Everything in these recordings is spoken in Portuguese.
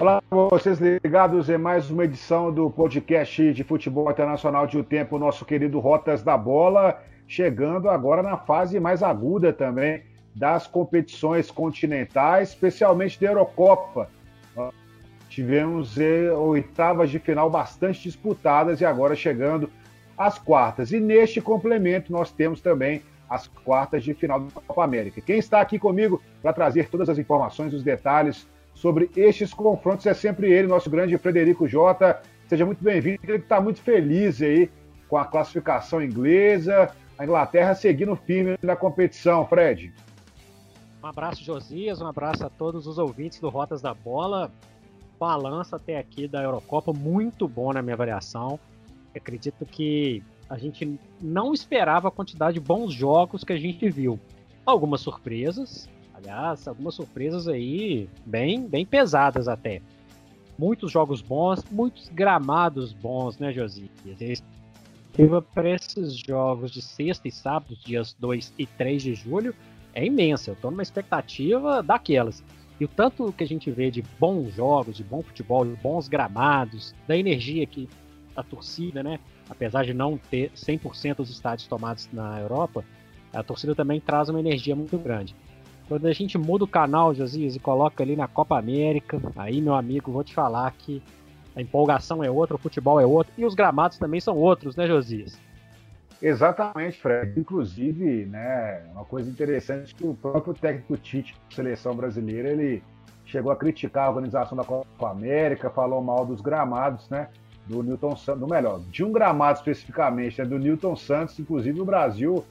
Olá, vocês ligados em mais uma edição do podcast de futebol internacional de O Tempo, nosso querido Rotas da Bola, chegando agora na fase mais aguda também das competições continentais, especialmente da Eurocopa. Tivemos eh, oitavas de final bastante disputadas e agora chegando às quartas. E neste complemento nós temos também as quartas de final da Copa América. Quem está aqui comigo para trazer todas as informações, os detalhes sobre estes confrontos é sempre ele, nosso grande Frederico Jota. Seja muito bem-vindo. Ele está muito feliz aí com a classificação inglesa, a Inglaterra seguindo firme na competição, Fred. Um abraço, Josias, um abraço a todos os ouvintes do Rotas da Bola. Balança até aqui da Eurocopa, muito bom na minha avaliação. acredito que a gente não esperava a quantidade de bons jogos que a gente viu. Algumas surpresas, Aliás, algumas surpresas aí bem, bem pesadas até. Muitos jogos bons, muitos gramados bons, né, Josias? para esses jogos de sexta e sábado, dias 2 e 3 de julho, é imensa. Eu estou numa expectativa daquelas. E o tanto que a gente vê de bons jogos, de bom futebol, de bons gramados, da energia que a torcida, né? Apesar de não ter 100% dos estádios tomados na Europa, a torcida também traz uma energia muito grande. Quando a gente muda o canal, Josias, e coloca ali na Copa América, aí, meu amigo, vou te falar que a empolgação é outra, o futebol é outro, e os gramados também são outros, né, Josias? Exatamente, Fred. Inclusive, né, uma coisa interessante que o próprio técnico Tite, seleção brasileira, ele chegou a criticar a organização da Copa América, falou mal dos gramados, né? Do Newton Santos, melhor, de um gramado especificamente, né, do Newton Santos, inclusive o Brasil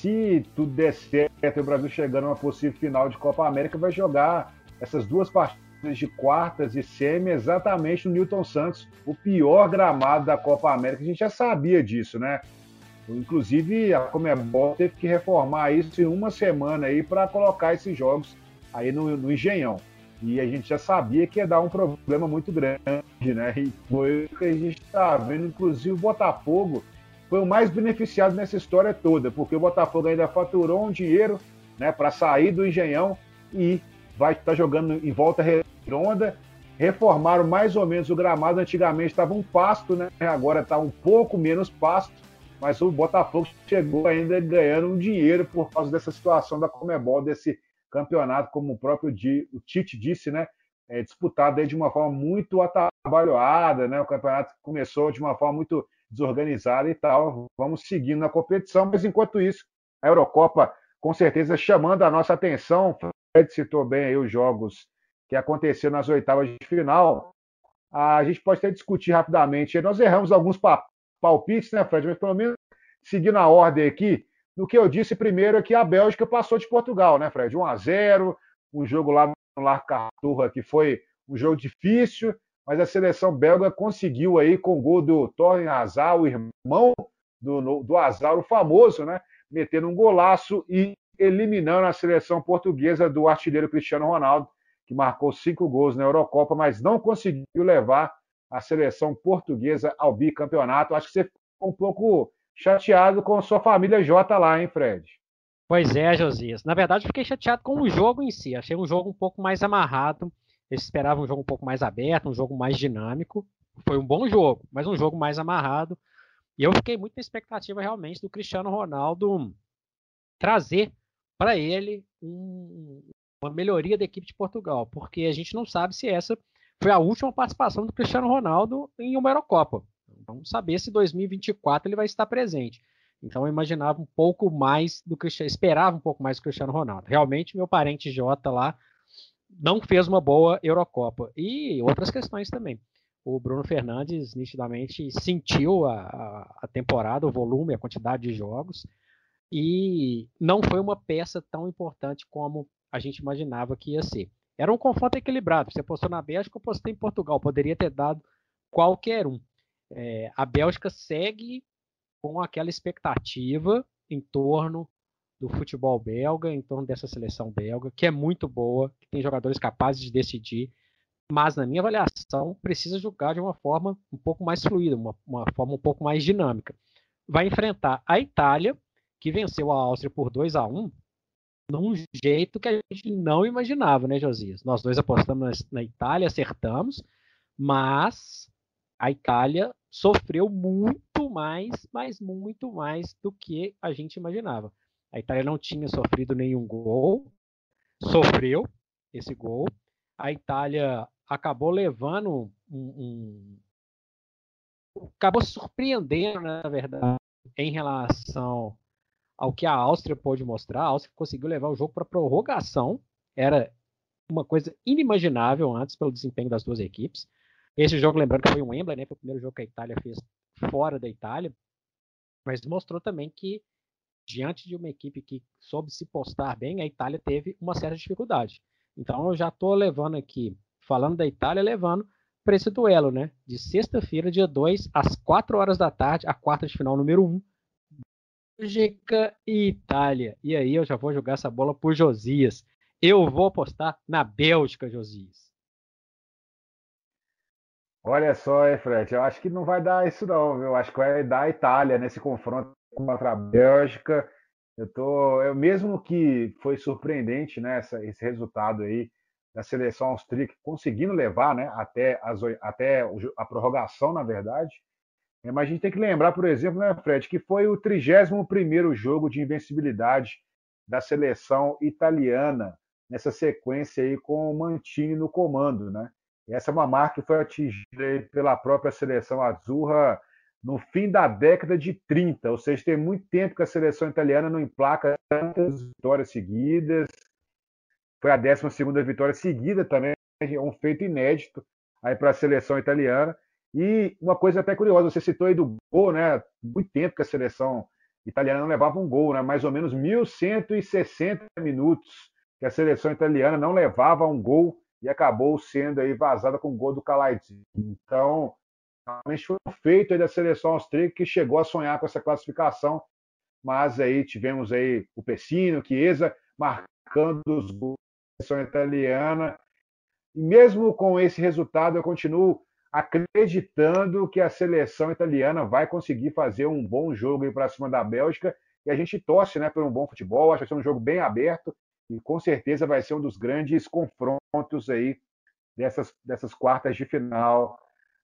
se tudo der certo e o Brasil chegando a uma possível final de Copa América, vai jogar essas duas partidas de quartas e semi exatamente no Newton Santos, o pior gramado da Copa América. A gente já sabia disso, né? Inclusive, a Comebol teve que reformar isso em uma semana aí para colocar esses jogos aí no, no Engenhão. E a gente já sabia que ia dar um problema muito grande, né? E foi o que a gente está vendo, inclusive o Botafogo foi o mais beneficiado nessa história toda, porque o Botafogo ainda faturou um dinheiro né, para sair do Engenhão e vai estar tá jogando em volta redonda. Reformaram mais ou menos o gramado. Antigamente estava um pasto, né? agora está um pouco menos pasto, mas o Botafogo chegou ainda ganhando um dinheiro por causa dessa situação da Comebol, desse campeonato, como o próprio o Tite disse, né? É, disputado de uma forma muito atabalhoada, né? O campeonato começou de uma forma muito desorganizada e tal. Vamos seguindo na competição, mas enquanto isso, a Eurocopa com certeza chamando a nossa atenção. Fred citou bem aí os jogos que aconteceram nas oitavas de final. A gente pode até discutir rapidamente. Nós erramos alguns palpites, né, Fred? Mas pelo menos seguindo a ordem aqui, no que eu disse primeiro é que a Bélgica passou de Portugal, né, Fred? 1 a 0 um jogo lá no Lar Carturra que foi um jogo difícil, mas a seleção belga conseguiu aí com o gol do Torren Hazard, o irmão do, do Hazard, o famoso, né? Metendo um golaço e eliminando a seleção portuguesa do artilheiro Cristiano Ronaldo, que marcou cinco gols na Eurocopa, mas não conseguiu levar a seleção portuguesa ao bicampeonato. Acho que você ficou um pouco chateado com sua família J lá, hein, Fred? Pois é, Josias. Na verdade, fiquei chateado com o jogo em si. Achei um jogo um pouco mais amarrado. Eles esperavam um jogo um pouco mais aberto, um jogo mais dinâmico. Foi um bom jogo, mas um jogo mais amarrado. E eu fiquei muito na expectativa realmente do Cristiano Ronaldo trazer para ele um, uma melhoria da equipe de Portugal, porque a gente não sabe se essa foi a última participação do Cristiano Ronaldo em uma Eurocopa. Vamos saber se 2024 ele vai estar presente. Então eu imaginava um pouco mais do Cristiano, esperava um pouco mais do Cristiano Ronaldo. Realmente meu parente Jota lá não fez uma boa Eurocopa. E outras questões também. O Bruno Fernandes nitidamente sentiu a, a, a temporada, o volume, a quantidade de jogos, e não foi uma peça tão importante como a gente imaginava que ia ser. Era um confronto equilibrado. Você apostou na Bélgica, eu apostei em Portugal. Poderia ter dado qualquer um. É, a Bélgica segue com aquela expectativa em torno do futebol belga, em torno dessa seleção belga, que é muito boa, que tem jogadores capazes de decidir, mas na minha avaliação precisa jogar de uma forma um pouco mais fluida, uma, uma forma um pouco mais dinâmica. Vai enfrentar a Itália, que venceu a Áustria por 2 a 1 num jeito que a gente não imaginava, né, Josias? Nós dois apostamos na, Itália, acertamos, mas a Itália sofreu muito mais, mas muito mais do que a gente imaginava. A Itália não tinha sofrido nenhum gol, sofreu esse gol. A Itália acabou levando um, um acabou surpreendendo, na verdade, em relação ao que a Áustria pôde mostrar. A Áustria conseguiu levar o jogo para prorrogação. Era uma coisa inimaginável antes pelo desempenho das duas equipes. Esse jogo, lembrando que foi um Wembley, né? Foi o primeiro jogo que a Itália fez fora da Itália. Mas mostrou também que, diante de uma equipe que soube se postar bem, a Itália teve uma certa dificuldade. Então, eu já estou levando aqui, falando da Itália, levando para esse duelo, né? De sexta-feira, dia 2, às 4 horas da tarde, a quarta de final número 1, Bélgica e Itália. E aí eu já vou jogar essa bola por Josias. Eu vou apostar na Bélgica, Josias. Olha só, é, Fred, eu acho que não vai dar isso não, viu? Eu acho que vai dar a Itália nesse confronto contra a Bélgica. Eu tô, eu mesmo que foi surpreendente, né, esse resultado aí da seleção austríaca conseguindo levar, né, até, as, até a prorrogação, na verdade. É, mas a gente tem que lembrar, por exemplo, né, Fred, que foi o 31º jogo de invencibilidade da seleção italiana nessa sequência aí com o Mantini no comando, né? Essa é uma marca que foi atingida pela própria seleção azurra no fim da década de 30, ou seja, tem muito tempo que a seleção italiana não emplaca tantas vitórias seguidas. Foi a 12ª vitória seguida também, é um feito inédito aí para a seleção italiana. E uma coisa até curiosa, você citou aí do gol, né? Muito tempo que a seleção italiana não levava um gol, né? Mais ou menos 1.160 minutos que a seleção italiana não levava um gol e acabou sendo aí vazada com o gol do Kalaidze. Então, realmente foi um feito da seleção austríaca que chegou a sonhar com essa classificação, mas aí tivemos aí o Pessino, Chiesa marcando os gols da seleção italiana. E mesmo com esse resultado, eu continuo acreditando que a seleção italiana vai conseguir fazer um bom jogo para cima da Bélgica. E a gente torce né, por um bom futebol. Acho que vai ser um jogo bem aberto e com certeza vai ser um dos grandes confrontos aí dessas, dessas quartas de final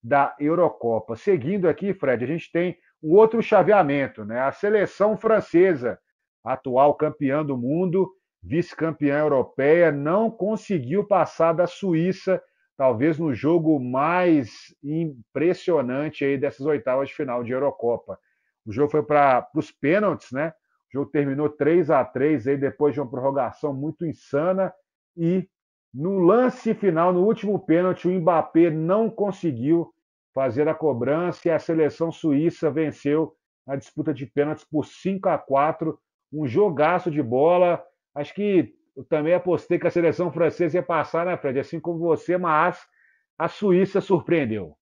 da Eurocopa. Seguindo aqui, Fred, a gente tem um outro chaveamento, né? A seleção francesa, atual campeã do mundo, vice-campeã europeia, não conseguiu passar da Suíça talvez no jogo mais impressionante aí dessas oitavas de final de Eurocopa. O jogo foi para os pênaltis, né? O jogo terminou 3 a 3 aí depois de uma prorrogação muito insana e no lance final, no último pênalti, o Mbappé não conseguiu fazer a cobrança e a seleção suíça venceu a disputa de pênaltis por 5 a 4, um jogaço de bola. Acho que eu também apostei que a seleção francesa ia passar, né, Fred? Assim como você, mas a Suíça surpreendeu.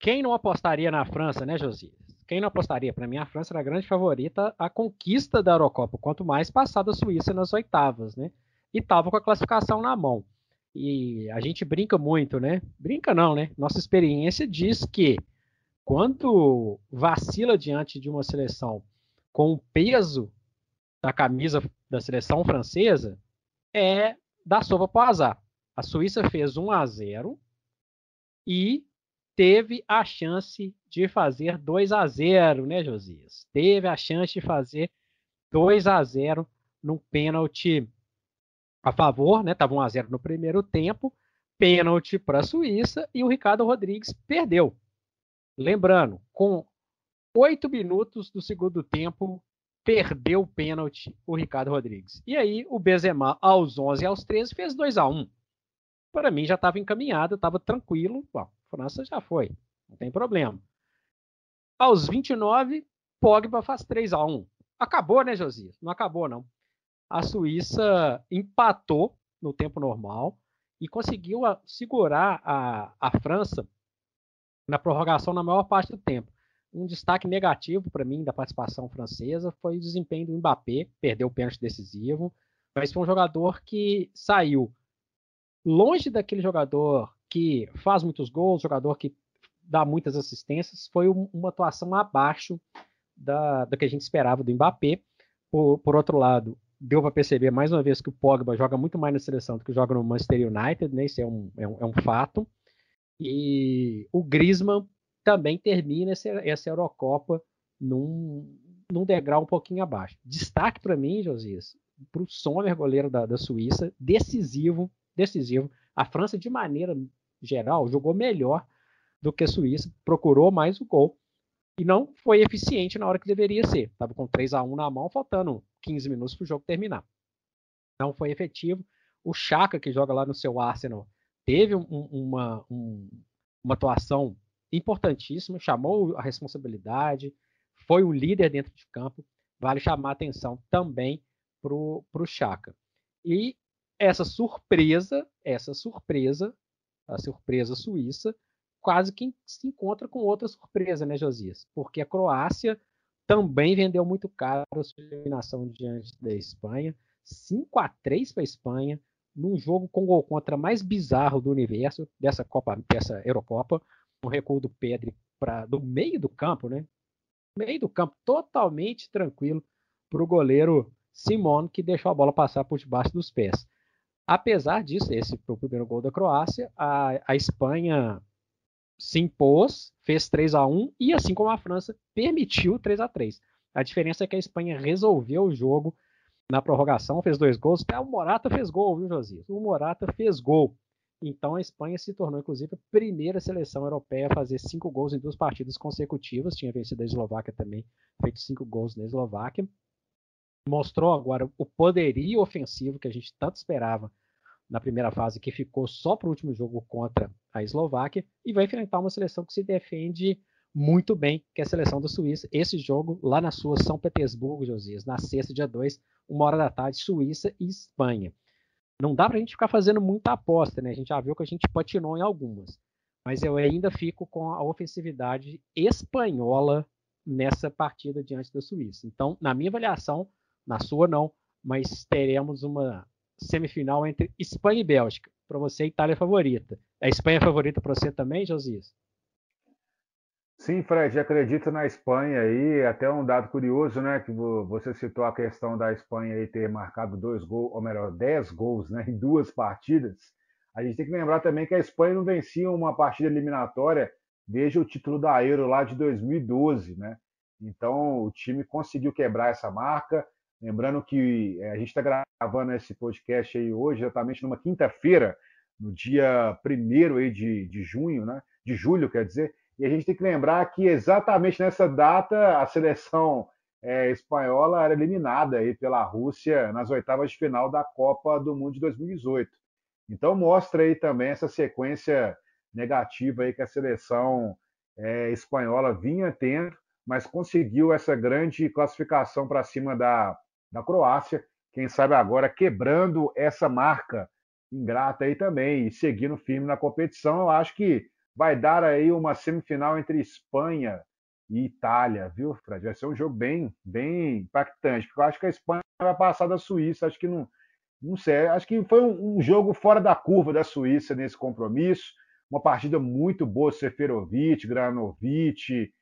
Quem não apostaria na França, né, Josias? Quem não apostaria? Para mim, a França era a grande favorita à conquista da Eurocopa, quanto mais passar da Suíça nas oitavas, né? E estava com a classificação na mão. E a gente brinca muito, né? Brinca não, né? Nossa experiência diz que quando vacila diante de uma seleção com o peso da camisa da seleção francesa é da sopa para o azar. A Suíça fez 1 a 0 e teve a chance de fazer 2 a 0, né, Josias? Teve a chance de fazer 2 a 0 num pênalti a favor, né? Tava 1 a 0 no primeiro tempo, pênalti para a Suíça e o Ricardo Rodrigues perdeu. Lembrando, com oito minutos do segundo tempo, perdeu o pênalti o Ricardo Rodrigues. E aí o Benzema aos 11 e aos 13 fez 2 a 1. Para mim já estava encaminhado, estava tranquilo. Bom, França já foi, não tem problema. Aos 29, Pogba faz 3 a 1. Acabou, né, Josias? Não acabou não. A Suíça empatou no tempo normal e conseguiu segurar a, a França na prorrogação na maior parte do tempo. Um destaque negativo para mim da participação francesa foi o desempenho do Mbappé, perdeu o pênalti decisivo, mas foi um jogador que saiu longe daquele jogador que faz muitos gols, jogador que dá muitas assistências, foi uma atuação abaixo da, da que a gente esperava do Mbappé. Por, por outro lado, deu para perceber mais uma vez que o Pogba joga muito mais na seleção do que joga no Manchester United, né? Isso é um, é um, é um fato. E o Griezmann também termina essa, essa Eurocopa num, num degrau um pouquinho abaixo. Destaque para mim, Josias, para o Sommer, goleiro da, da Suíça, decisivo, decisivo. A França, de maneira geral, jogou melhor do que a Suíça, procurou mais o gol e não foi eficiente na hora que deveria ser. Estava com 3 a 1 na mão, faltando 15 minutos para o jogo terminar. Não foi efetivo. O Chaka, que joga lá no seu Arsenal, teve um, uma, um, uma atuação importantíssima, chamou a responsabilidade, foi o líder dentro de campo. Vale chamar atenção também para o Chaka. E essa surpresa, essa surpresa, a surpresa suíça, quase que se encontra com outra surpresa, né, Josias? Porque a Croácia também vendeu muito caro a sua eliminação diante da Espanha. 5 a 3 para a Espanha, num jogo com gol contra mais bizarro do universo, dessa Copa, dessa Eurocopa, um recuo do Pedri para do meio do campo, né? Meio do campo, totalmente tranquilo para o goleiro Simon, que deixou a bola passar por debaixo dos pés. Apesar disso, esse foi o primeiro gol da Croácia, a, a Espanha se impôs, fez 3 a 1 e assim como a França permitiu 3 a 3. A diferença é que a Espanha resolveu o jogo na prorrogação, fez dois gols. Até o Morata fez gol, viu, Josias? O Morata fez gol. Então a Espanha se tornou, inclusive, a primeira seleção europeia a fazer cinco gols em duas partidas consecutivas. Tinha vencido a Eslováquia também, feito cinco gols na Eslováquia. Mostrou agora o poderio ofensivo que a gente tanto esperava na primeira fase, que ficou só para o último jogo contra a Eslováquia, e vai enfrentar uma seleção que se defende muito bem, que é a seleção da Suíça. Esse jogo lá na sua São Petersburgo, Josias, na sexta, dia 2, uma hora da tarde, Suíça e Espanha. Não dá para a gente ficar fazendo muita aposta, né? A gente já viu que a gente patinou em algumas. Mas eu ainda fico com a ofensividade espanhola nessa partida diante da Suíça. Então, na minha avaliação, na sua não, mas teremos uma semifinal entre Espanha e Bélgica. Para você, Itália é favorita. A Espanha é favorita para você também, Josias? Sim, Fred, acredito na Espanha aí. Até um dado curioso, né? Que você citou a questão da Espanha aí ter marcado dois gols, ou melhor, dez gols, né? Em duas partidas. A gente tem que lembrar também que a Espanha não vencia uma partida eliminatória desde o título da Euro lá de 2012, né? Então o time conseguiu quebrar essa marca. Lembrando que eh, a gente está gravando esse podcast aí hoje, exatamente numa quinta-feira, no dia 1 aí de, de junho, né? De julho, quer dizer. E a gente tem que lembrar que exatamente nessa data a seleção é, espanhola era eliminada aí pela Rússia nas oitavas de final da Copa do Mundo de 2018. Então mostra aí também essa sequência negativa aí que a seleção é, espanhola vinha tendo, mas conseguiu essa grande classificação para cima da, da Croácia, quem sabe agora quebrando essa marca ingrata aí também e seguindo firme na competição, eu acho que vai dar aí uma semifinal entre Espanha e Itália, viu, Fred? Vai ser um jogo bem, bem impactante, porque eu acho que a Espanha vai passar da Suíça, acho que não, não sei, acho que foi um, um jogo fora da curva da Suíça nesse compromisso, uma partida muito boa, Seferovic, Granovic,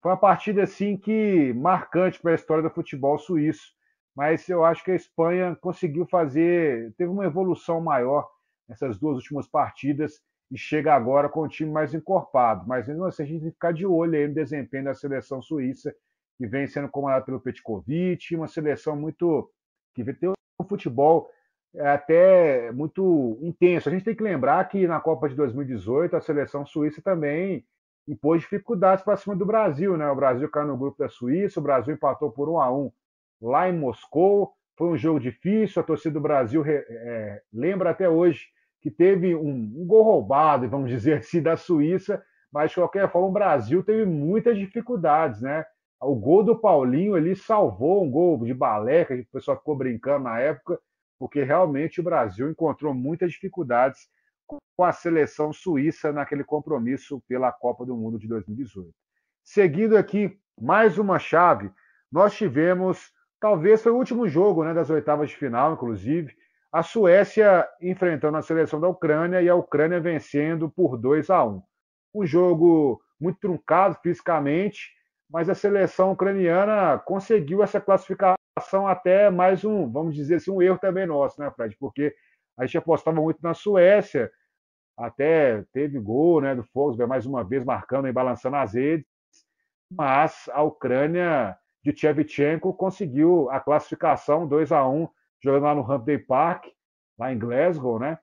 foi uma partida assim que marcante para a história do futebol suíço mas eu acho que a Espanha conseguiu fazer, teve uma evolução maior nessas duas últimas partidas e chega agora com o time mais encorpado. Mas mesmo assim, a gente tem que ficar de olho aí no desempenho da seleção suíça, que vem sendo comandada pelo Petkovic, uma seleção muito que tem um futebol é, até muito intenso. A gente tem que lembrar que na Copa de 2018 a seleção suíça também impôs dificuldades para cima do Brasil, né? O Brasil caiu no grupo da Suíça, o Brasil empatou por 1 a 1 lá em Moscou. Foi um jogo difícil, a torcida do Brasil é, lembra até hoje que teve um, um, gol roubado, vamos dizer assim, da Suíça, mas de qualquer forma o Brasil teve muitas dificuldades, né? O gol do Paulinho ali salvou um gol de balé, que o pessoal ficou brincando na época, porque realmente o Brasil encontrou muitas dificuldades com a seleção suíça naquele compromisso pela Copa do Mundo de 2018. Seguindo aqui mais uma chave, nós tivemos Talvez foi o último jogo né, das oitavas de final, inclusive. A Suécia enfrentando a seleção da Ucrânia e a Ucrânia vencendo por 2 a 1. Um jogo muito truncado fisicamente, mas a seleção ucraniana conseguiu essa classificação até mais um, vamos dizer assim, um erro também nosso, né, Fred? Porque a gente apostava muito na Suécia, até teve gol né, do Forsberg mais uma vez marcando e balançando as redes, mas a Ucrânia de Shevchenko conseguiu a classificação 2 a 1 jogando lá no Hampden Park, lá em Glasgow, né?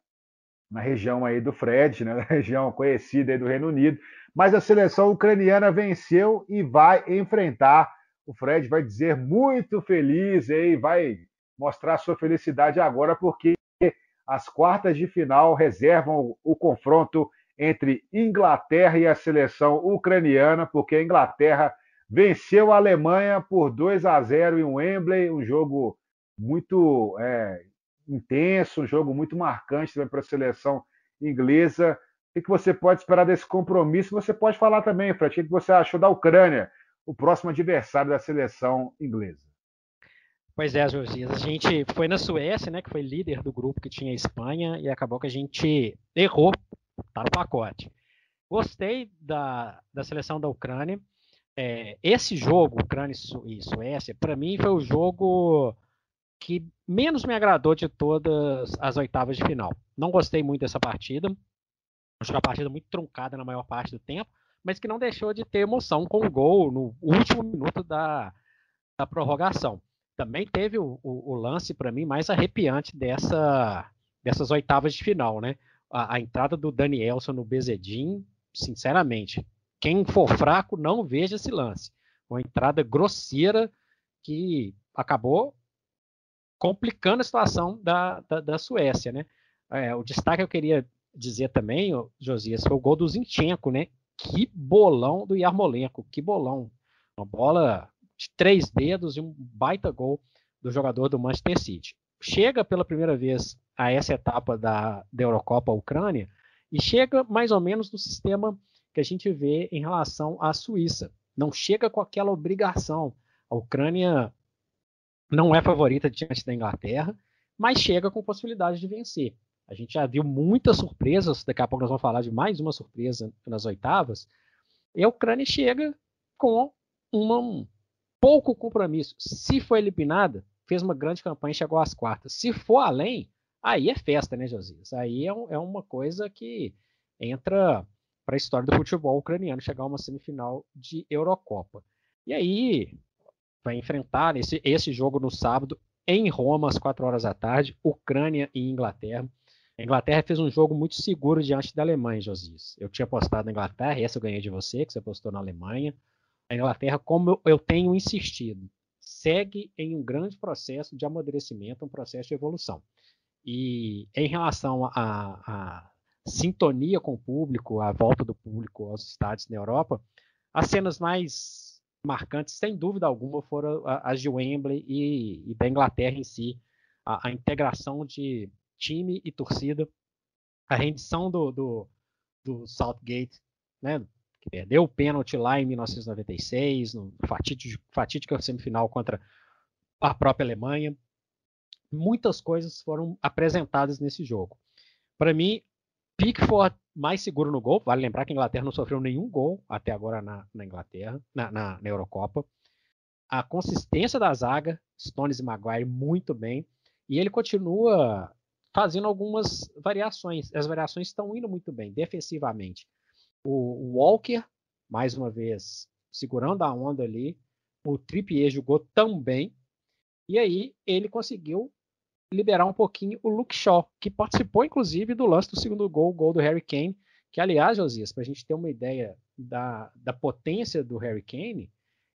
Na região aí do Fred, né? Na região conhecida aí do Reino Unido. Mas a seleção ucraniana venceu e vai enfrentar. O Fred vai dizer muito feliz e vai mostrar sua felicidade agora, porque as quartas de final reservam o confronto entre Inglaterra e a seleção ucraniana, porque a Inglaterra venceu a Alemanha por 2 a 0 em Wembley, um jogo muito é, intenso, um jogo muito marcante também para a seleção inglesa. O que você pode esperar desse compromisso? Você pode falar também, Fred, o que você achou da Ucrânia, o próximo adversário da seleção inglesa? Pois é, Josias. A gente foi na Suécia, né, que foi líder do grupo que tinha a Espanha, e acabou que a gente errou, tá no pacote. Gostei da, da seleção da Ucrânia. É, esse jogo, Ucrânia e Suécia, para mim foi o jogo que menos me agradou de todas as oitavas de final. Não gostei muito dessa partida. Acho que uma partida muito truncada na maior parte do tempo, mas que não deixou de ter emoção com o gol no último minuto da, da prorrogação também teve o, o, o lance para mim mais arrepiante dessa, dessas oitavas de final, né? A, a entrada do Danielson no Bezedin, sinceramente, quem for fraco não veja esse lance. Uma entrada grosseira que acabou complicando a situação da, da, da Suécia, né? É, o destaque que eu queria dizer também, Josias, foi o gol do Zinchenko, né? Que bolão do Yarmolenko, que bolão. Uma bola de três dedos e um baita gol do jogador do Manchester City. Chega pela primeira vez a essa etapa da, da Eurocopa Ucrânia e chega mais ou menos no sistema que a gente vê em relação à Suíça. Não chega com aquela obrigação. A Ucrânia não é favorita diante da Inglaterra, mas chega com possibilidade de vencer. A gente já viu muitas surpresas, daqui a pouco nós vamos falar de mais uma surpresa nas oitavas. E a Ucrânia chega com uma, pouco compromisso. Se for eliminada, fez uma grande campanha e chegou às quartas. Se for além, aí é festa, né, Josias? Aí é, um, é uma coisa que entra para a história do futebol ucraniano chegar a uma semifinal de Eurocopa. E aí vai enfrentar esse, esse jogo no sábado em Roma às 4 horas da tarde, Ucrânia e Inglaterra. A Inglaterra fez um jogo muito seguro diante da Alemanha, Josias. Eu tinha apostado na Inglaterra, essa eu ganhei de você, que você apostou na Alemanha a Inglaterra, como eu tenho insistido, segue em um grande processo de amadurecimento, um processo de evolução. E em relação à sintonia com o público, a volta do público aos estádios na Europa, as cenas mais marcantes, sem dúvida alguma, foram as de Wembley e, e da Inglaterra em si, a, a, integração de time e torcida, a rendição do, do, do Southgate, né, que perdeu o pênalti lá em 1996, no fatídico, fatídica semifinal contra a própria Alemanha. Muitas coisas foram apresentadas nesse jogo. Para mim, Pickford mais seguro no gol. Vale lembrar que a Inglaterra não sofreu nenhum gol até agora na, na Inglaterra, na, na, na, Eurocopa. A consistência da zaga, Stones e Maguire, muito bem. E ele continua fazendo algumas variações. As variações estão indo muito bem, defensivamente o Walker, mais uma vez, segurando a onda ali. O Trippier jogou tão bem. E aí ele conseguiu liberar um pouquinho o Luke Shaw, que participou inclusive do lance do segundo gol, o gol do Harry Kane. Que, aliás, Josias, para a gente ter uma ideia da, da potência do Harry Kane,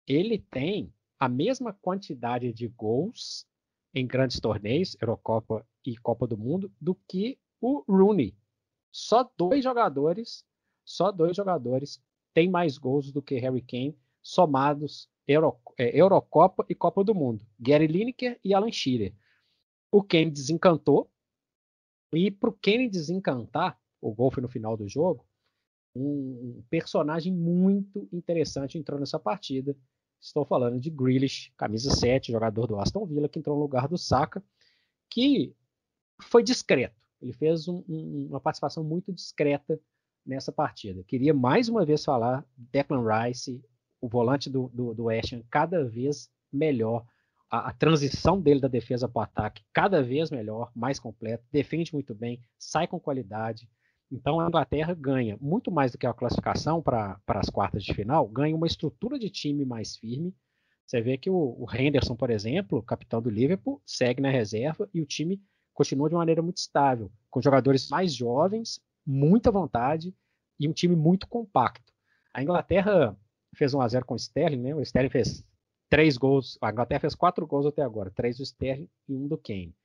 ele tem a mesma quantidade de gols em grandes torneios, Eurocopa e Copa do Mundo, do que o Rooney. Só dois jogadores só dois jogadores têm mais gols do que Harry Kane, somados Euro, é, Eurocopa e Copa do Mundo. Gary Lineker e Alan Shearer. O Kane desencantou, e para o Kane desencantar, o gol foi no final do jogo, um personagem muito interessante entrou nessa partida. Estou falando de Grealish, camisa 7, jogador do Aston Villa, que entrou no lugar do Saka, que foi discreto. Ele fez um, um, uma participação muito discreta nessa partida. Queria mais uma vez falar Declan Rice, o volante do, do, do cada vez melhor. A, a, transição dele da defesa para o ataque cada vez melhor, mais completo, defende muito bem, sai com qualidade. Então a Inglaterra ganha muito mais do que a classificação para as quartas de final, ganha uma estrutura de time mais firme. Você vê que o, o Henderson, por exemplo, capitão do Liverpool, segue na reserva e o time continua de maneira muito estável, com jogadores mais jovens, muita vontade e um time muito compacto. A Inglaterra fez 1 a 0 com o Sterling, né? O Sterling fez três gols, a Inglaterra fez quatro gols até agora, três do Sterling e um do Kane.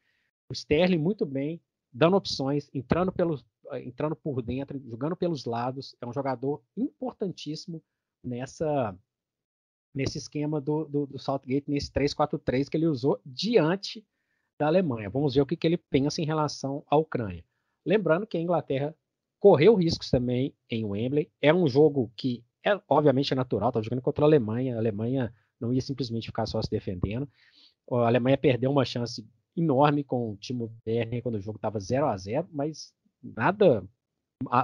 O Sterling muito bem, dando opções, entrando, pelos, entrando por dentro, jogando pelos lados, é um jogador importantíssimo nessa nesse esquema do, do, do Southgate, nesse 3-4-3 que ele usou diante da Alemanha. Vamos ver o que, que ele pensa em relação à Ucrânia. Lembrando que a Inglaterra correu riscos também em Wembley. É um jogo que é obviamente natural, estava jogando contra a Alemanha. A Alemanha não ia simplesmente ficar só se defendendo. A Alemanha perdeu uma chance enorme com o Timo Werner quando o jogo estava 0 a 0 mas nada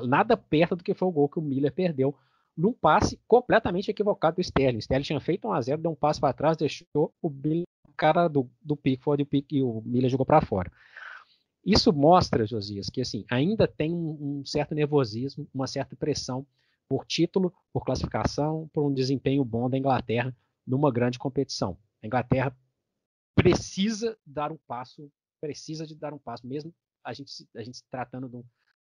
nada perto do que foi o gol que o Miller perdeu num passe completamente equivocado do Sterling. O Sterling tinha feito 1 a 0 deu um passe para trás, deixou o Bill, cara do, do Pickford e o, Pick, e o Miller jogou para fora. Isso mostra, Josias, que assim ainda tem um, um certo nervosismo, uma certa pressão por título, por classificação, por um desempenho bom da Inglaterra numa grande competição. A Inglaterra precisa dar um passo, precisa de dar um passo, mesmo a gente, a gente tratando de um,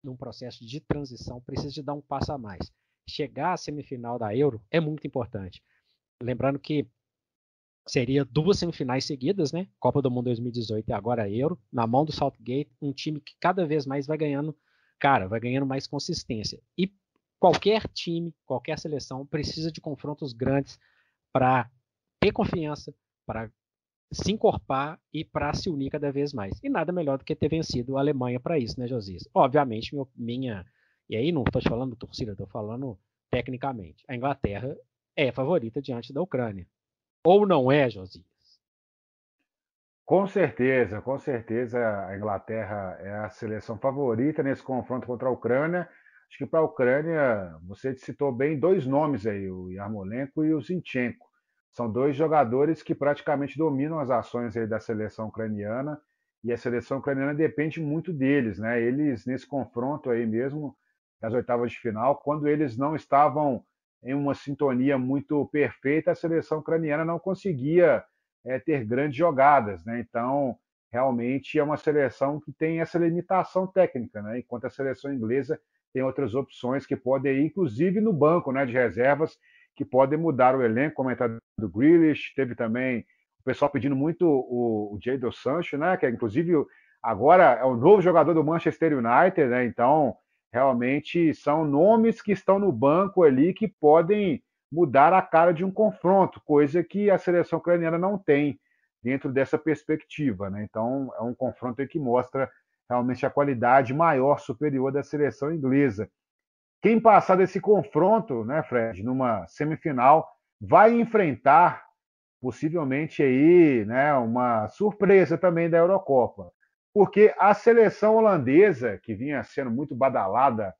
de um processo de transição, precisa de dar um passo a mais. Chegar à semifinal da Euro é muito importante. Lembrando que seria duas semifinais seguidas, né? Copa do Mundo 2018 e agora a Euro, na mão do Southgate, um time que cada vez mais vai ganhando, cara, vai ganhando mais consistência. E qualquer time, qualquer seleção precisa de confrontos grandes para ter confiança, para se encorpar e para se unir cada vez mais. E nada melhor do que ter vencido a Alemanha para isso, né, Josias? Obviamente, minha. E aí não estou falando torcida, estou falando tecnicamente. A Inglaterra é favorita diante da Ucrânia. Ou não é, Josias? Com certeza, com certeza a Inglaterra é a seleção favorita nesse confronto contra a Ucrânia. Acho que para a Ucrânia, você citou bem dois nomes aí, o Yarmolenko e o Zinchenko. São dois jogadores que praticamente dominam as ações da seleção ucraniana e a seleção ucraniana depende muito deles, né? Eles nesse confronto aí mesmo das oitavas de final, quando eles não estavam em uma sintonia muito perfeita, a seleção ucraniana não conseguia é, ter grandes jogadas, né? Então realmente é uma seleção que tem essa limitação técnica, né? Enquanto a seleção inglesa tem outras opções que podem ir, inclusive no banco né, de reservas, que podem mudar o elenco, comentado do Grealish, teve também o pessoal pedindo muito o, o Jadon Sancho, né, que é, inclusive agora é o novo jogador do Manchester United, né, então realmente são nomes que estão no banco ali que podem mudar a cara de um confronto, coisa que a seleção ucraniana não tem dentro dessa perspectiva. Né? Então, é um confronto que mostra realmente a qualidade maior, superior da seleção inglesa. Quem passar desse confronto, né, Fred, numa semifinal, vai enfrentar possivelmente aí, né, uma surpresa também da Eurocopa. Porque a seleção holandesa, que vinha sendo muito badalada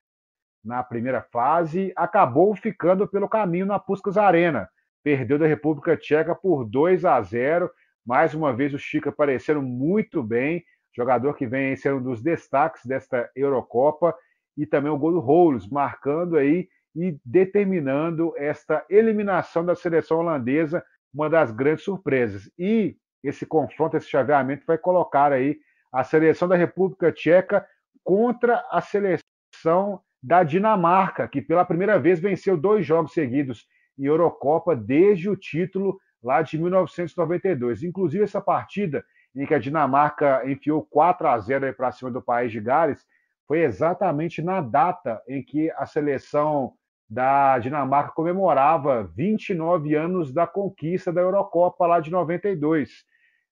na primeira fase, acabou ficando pelo caminho na Puskas Arena. Perdeu da República Tcheca por 2 a 0. Mais uma vez o Chica aparecendo muito bem jogador que vem sendo um dos destaques desta Eurocopa, e também o gol do Rolos, marcando aí e determinando esta eliminação da seleção holandesa, uma das grandes surpresas. E esse confronto, esse chaveamento vai colocar aí a seleção da República Tcheca contra a seleção da Dinamarca, que pela primeira vez venceu dois jogos seguidos em Eurocopa desde o título lá de 1992. Inclusive essa partida em que a Dinamarca enfiou 4 a 0 para cima do país de Gales, foi exatamente na data em que a seleção da Dinamarca comemorava 29 anos da conquista da Eurocopa lá de 92.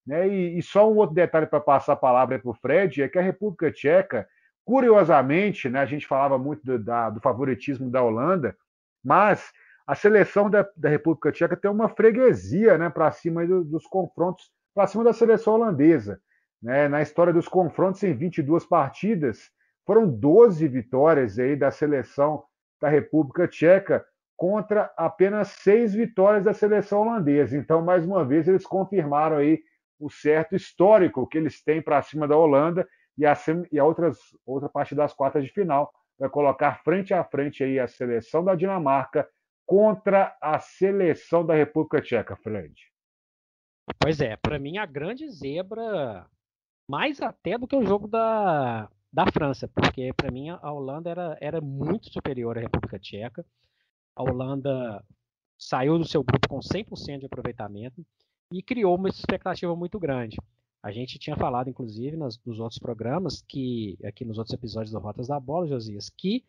Né? E, e só um outro detalhe para passar a palavra para o Fred é que a República Tcheca, curiosamente, né, a gente falava muito do, da, do favoritismo da Holanda, mas a seleção da, da República Tcheca tem uma freguesia né, para cima do, dos confrontos para cima da seleção holandesa. Né? Na história dos confrontos, em 22 partidas, foram 12 vitórias aí da seleção da República Tcheca, contra apenas seis vitórias da seleção holandesa. Então, mais uma vez, eles confirmaram aí o certo histórico que eles têm para cima da Holanda e a, e a outras, outra parte das quartas de final vai colocar frente a frente aí a seleção da Dinamarca contra a seleção da República Tcheca, Fred. Pois é, para mim a grande zebra, mais até do que o jogo da, da França, porque para mim a Holanda era, era muito superior à República Tcheca. A Holanda saiu do seu grupo com 100% de aproveitamento e criou uma expectativa muito grande. A gente tinha falado, inclusive, nas, nos outros programas, que aqui nos outros episódios do Rotas da Bola, Josias, que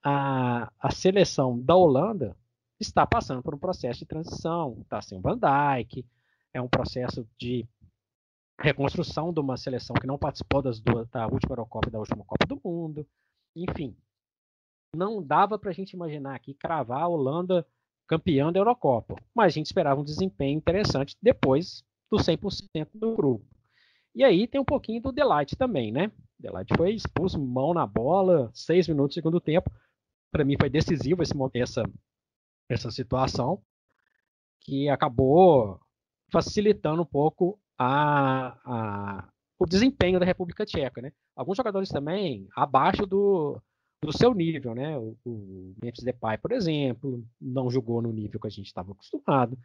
a, a seleção da Holanda está passando por um processo de transição. Está sem Van Dijk, é um processo de reconstrução de uma seleção que não participou das duas, da última Eurocopa e da última Copa do Mundo. Enfim, não dava para a gente imaginar aqui cravar a Holanda campeã da Eurocopa, mas a gente esperava um desempenho interessante depois do 100% do grupo. E aí tem um pouquinho do Delight também, né? Delight foi expulso, mão na bola, seis minutos do segundo tempo. Para mim foi decisivo esse, essa, essa situação, que acabou facilitando um pouco a, a, o desempenho da República Tcheca, né? Alguns jogadores também abaixo do, do seu nível, né? O, o Memphis Depay, por exemplo, não jogou no nível que a gente estava acostumado.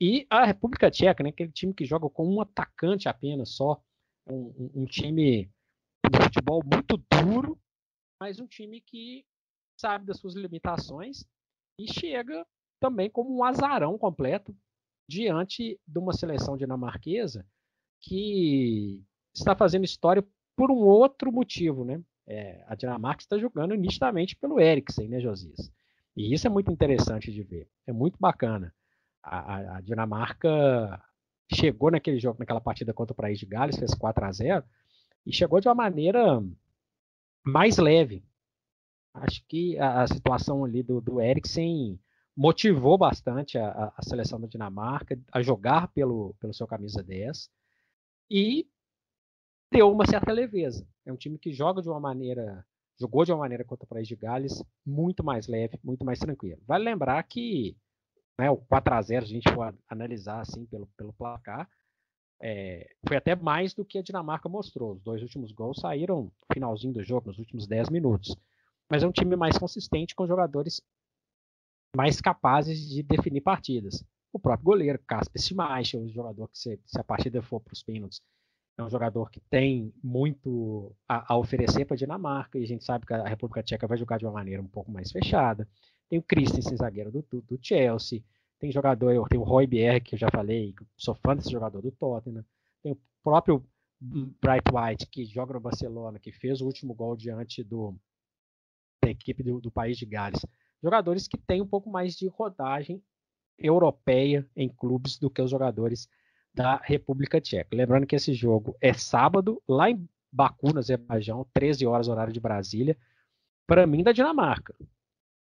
E a República Tcheca, né? Aquele time que joga com um atacante apenas só, um, um time de futebol muito duro, mas um time que sabe das suas limitações e chega também como um azarão completo diante de uma seleção dinamarquesa que está fazendo história por um outro motivo, né? É, a Dinamarca está jogando nitidamente pelo Eriksen, né, Josias? E isso é muito interessante de ver. É muito bacana. A, a, Dinamarca chegou naquele jogo, naquela partida contra o País de Gales, fez 4 a 0 e chegou de uma maneira mais leve. Acho que a, a situação ali do, do Eriksen motivou bastante a, a, seleção da Dinamarca a jogar pelo, pelo seu camisa 10 e deu uma certa leveza. É um time que joga de uma maneira, jogou de uma maneira contra o País de Gales muito mais leve, muito mais tranquilo. Vale lembrar que né, o 4 a 0 a gente for analisar assim pelo, pelo placar, é, foi até mais do que a Dinamarca mostrou. Os dois últimos gols saíram no finalzinho do jogo, nos últimos 10 minutos. Mas é um time mais consistente, com jogadores mais capazes de definir partidas. O próprio goleiro, Casper Schmeichel, o jogador que, se, se a partida for para os pênaltis, é um jogador que tem muito a, a oferecer para a Dinamarca, e a gente sabe que a República Tcheca vai jogar de uma maneira um pouco mais fechada. Tem o Christensen, zagueiro do, do, Chelsea. Tem jogador, tem o Roy Bierre, que eu já falei, sou fã desse jogador do Tottenham. Tem o próprio Bright White, que joga no Barcelona, que fez o último gol diante do, da equipe do, do país de Gales. Jogadores que têm um pouco mais de rodagem europeia em clubes do que os jogadores da República Tcheca. Lembrando que esse jogo é sábado, lá em Baku, no Azerbaijão, 13 horas, horário de Brasília, para mim da Dinamarca.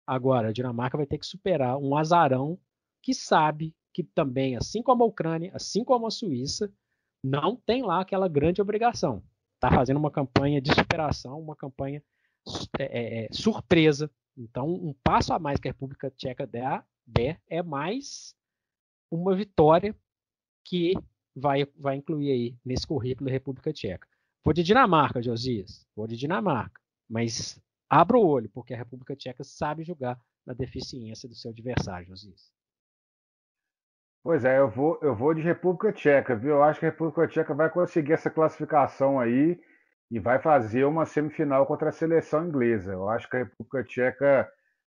Agora, a Dinamarca vai ter que superar um azarão que sabe que também, assim como a Ucrânia, assim como a Suíça, não tem lá aquela grande obrigação. Está fazendo uma campanha de superação, uma campanha é, é, é, surpresa. Então, um passo a mais que a República Tcheca der, der é mais uma vitória que vai, vai incluir aí nesse currículo da República Tcheca. Vou de Dinamarca, Josias. Vou de Dinamarca. Mas abra o olho, porque a República Tcheca sabe jogar na deficiência do seu adversário, Josias. Pois é, eu vou, eu vou de República Tcheca, viu? Eu acho que a República Tcheca vai conseguir essa classificação aí e vai fazer uma semifinal contra a seleção inglesa. Eu acho que a República Tcheca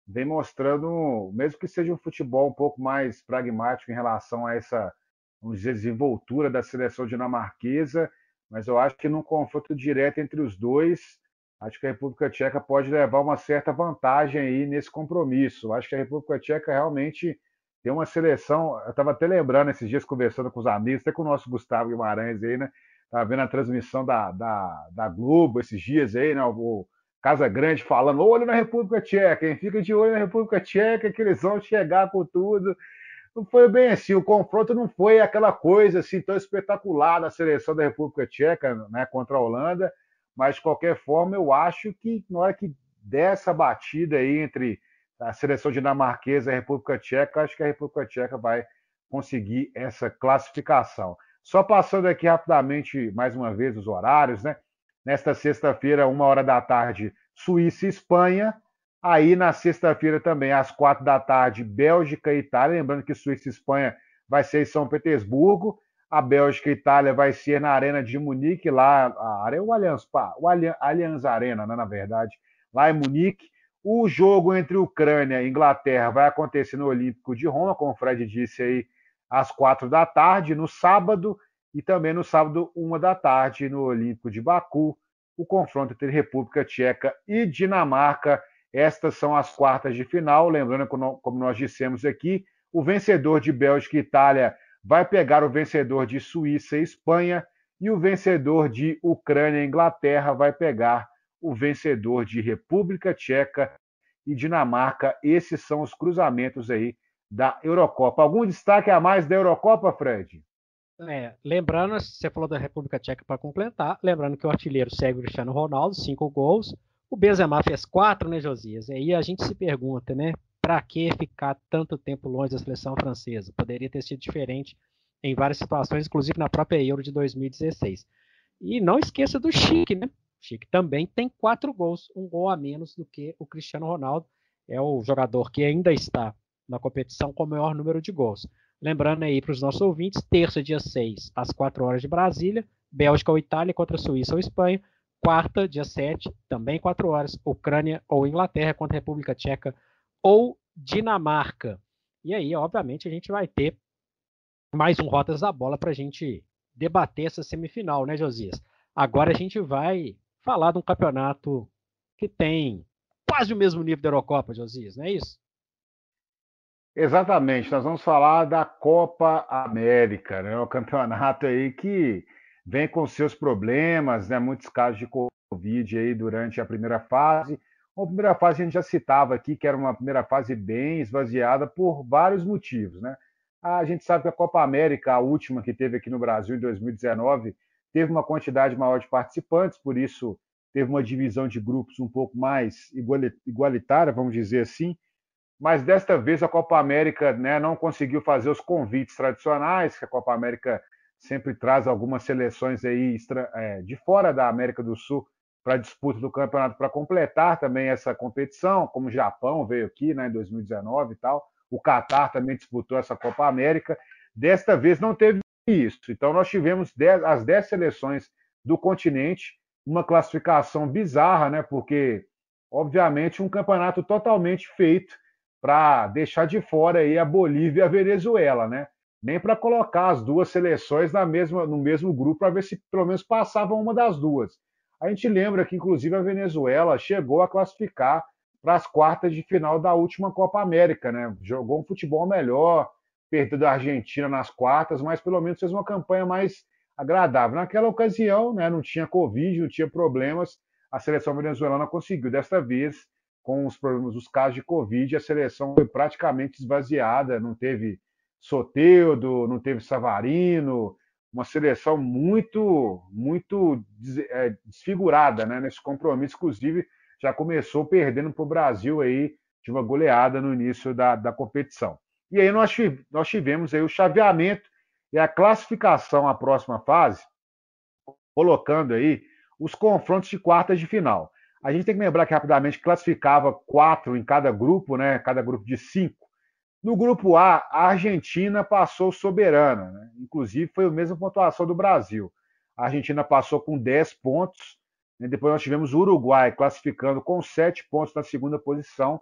vem mostrando, mesmo que seja um futebol um pouco mais pragmático em relação a essa vamos dizer, desenvoltura da seleção dinamarquesa, mas eu acho que num confronto direto entre os dois, acho que a República Tcheca pode levar uma certa vantagem aí nesse compromisso. Acho que a República Tcheca realmente tem uma seleção. Eu estava até lembrando esses dias, conversando com os amigos, até com o nosso Gustavo Guimarães aí, né? Estava vendo a transmissão da, da, da, Globo esses dias aí, né? O Casa Grande falando: olho na República Tcheca, hein? Fica de olho na República Tcheca, que eles vão chegar com tudo. Não foi bem assim, o confronto não foi aquela coisa assim tão espetacular da seleção da República Tcheca né, contra a Holanda, mas de qualquer forma eu acho que na hora que der essa batida aí entre a seleção dinamarquesa e a República Tcheca, acho que a República Tcheca vai conseguir essa classificação. Só passando aqui rapidamente, mais uma vez, os horários, né? Nesta sexta-feira, uma hora da tarde, Suíça e Espanha. Aí, na sexta-feira também, às quatro da tarde, Bélgica e Itália. Lembrando que Suíça e Espanha vai ser em São Petersburgo. A Bélgica e Itália vai ser na Arena de Munique, lá, a área, o Allianz, o Allianz Arena, né, na verdade, lá em Munique. O jogo entre Ucrânia e Inglaterra vai acontecer no Olímpico de Roma, como o Fred disse aí, às quatro da tarde, no sábado, e também no sábado, uma da tarde, no Olímpico de Baku, o confronto entre República Tcheca e Dinamarca. Estas são as quartas de final. Lembrando, como nós dissemos aqui, o vencedor de Bélgica e Itália vai pegar o vencedor de Suíça e Espanha, e o vencedor de Ucrânia e Inglaterra vai pegar o vencedor de República Tcheca e Dinamarca. Esses são os cruzamentos aí da Eurocopa. Algum destaque a mais da Eurocopa, Fred? É, lembrando, você falou da República Tcheca para completar, lembrando que o artilheiro segue o Cristiano Ronaldo, cinco gols. O Benzema fez quatro, né, Josias? E aí a gente se pergunta, né? Para que ficar tanto tempo longe da seleção francesa? Poderia ter sido diferente em várias situações, inclusive na própria Euro de 2016. E não esqueça do Chique, né? Chique também tem quatro gols, um gol a menos do que o Cristiano Ronaldo. É o jogador que ainda está na competição com o maior número de gols. Lembrando aí para os nossos ouvintes, terça, dia 6, às 4 horas de Brasília, Bélgica ou Itália contra Suíça ou Espanha. Quarta, dia 7, também 4 horas, Ucrânia ou Inglaterra contra República Tcheca ou Dinamarca. E aí, obviamente, a gente vai ter mais um Rotas da Bola para a gente debater essa semifinal, né, Josias? Agora a gente vai falar de um campeonato que tem quase o mesmo nível da Eurocopa, Josias, não é isso? Exatamente, nós vamos falar da Copa América, né? O campeonato aí que vem com seus problemas, né? Muitos casos de Covid aí durante a primeira fase. A primeira fase a gente já citava aqui que era uma primeira fase bem esvaziada por vários motivos, né? A gente sabe que a Copa América, a última que teve aqui no Brasil em 2019, teve uma quantidade maior de participantes, por isso teve uma divisão de grupos um pouco mais igualitária, vamos dizer assim mas desta vez a Copa América né, não conseguiu fazer os convites tradicionais, que a Copa América sempre traz algumas seleções aí é, de fora da América do Sul para a disputa do campeonato para completar também essa competição, como o Japão veio aqui né, em 2019 e tal. O Catar também disputou essa Copa América. Desta vez não teve isso. Então nós tivemos dez, as 10 seleções do continente, uma classificação bizarra, né? Porque, obviamente, um campeonato totalmente feito para deixar de fora aí a Bolívia e a Venezuela, né? Nem para colocar as duas seleções na mesma, no mesmo grupo para ver se pelo menos passava uma das duas. A gente lembra que, inclusive, a Venezuela chegou a classificar para as quartas de final da última Copa América, né? Jogou um futebol melhor, perdeu da Argentina nas quartas, mas pelo menos fez uma campanha mais agradável. Naquela ocasião, né, não tinha Covid, não tinha problemas, a seleção venezuelana conseguiu. Desta vez, com os problemas, os casos de Covid, a seleção foi praticamente esvaziada, não teve Soteudo, não teve Savarino, uma seleção muito, muito é, desfigurada né, nesse compromisso, inclusive já começou perdendo para o Brasil aí de uma goleada no início da, da competição. E aí nós, nós tivemos aí o chaveamento e a classificação à próxima fase, colocando aí os confrontos de quartas de final. A gente tem que lembrar que rapidamente classificava quatro em cada grupo, né? Cada grupo de cinco. No grupo A, a Argentina passou soberana, né? inclusive foi a mesma pontuação do Brasil. A Argentina passou com 10 pontos, né? depois nós tivemos o Uruguai classificando com 7 pontos na segunda posição.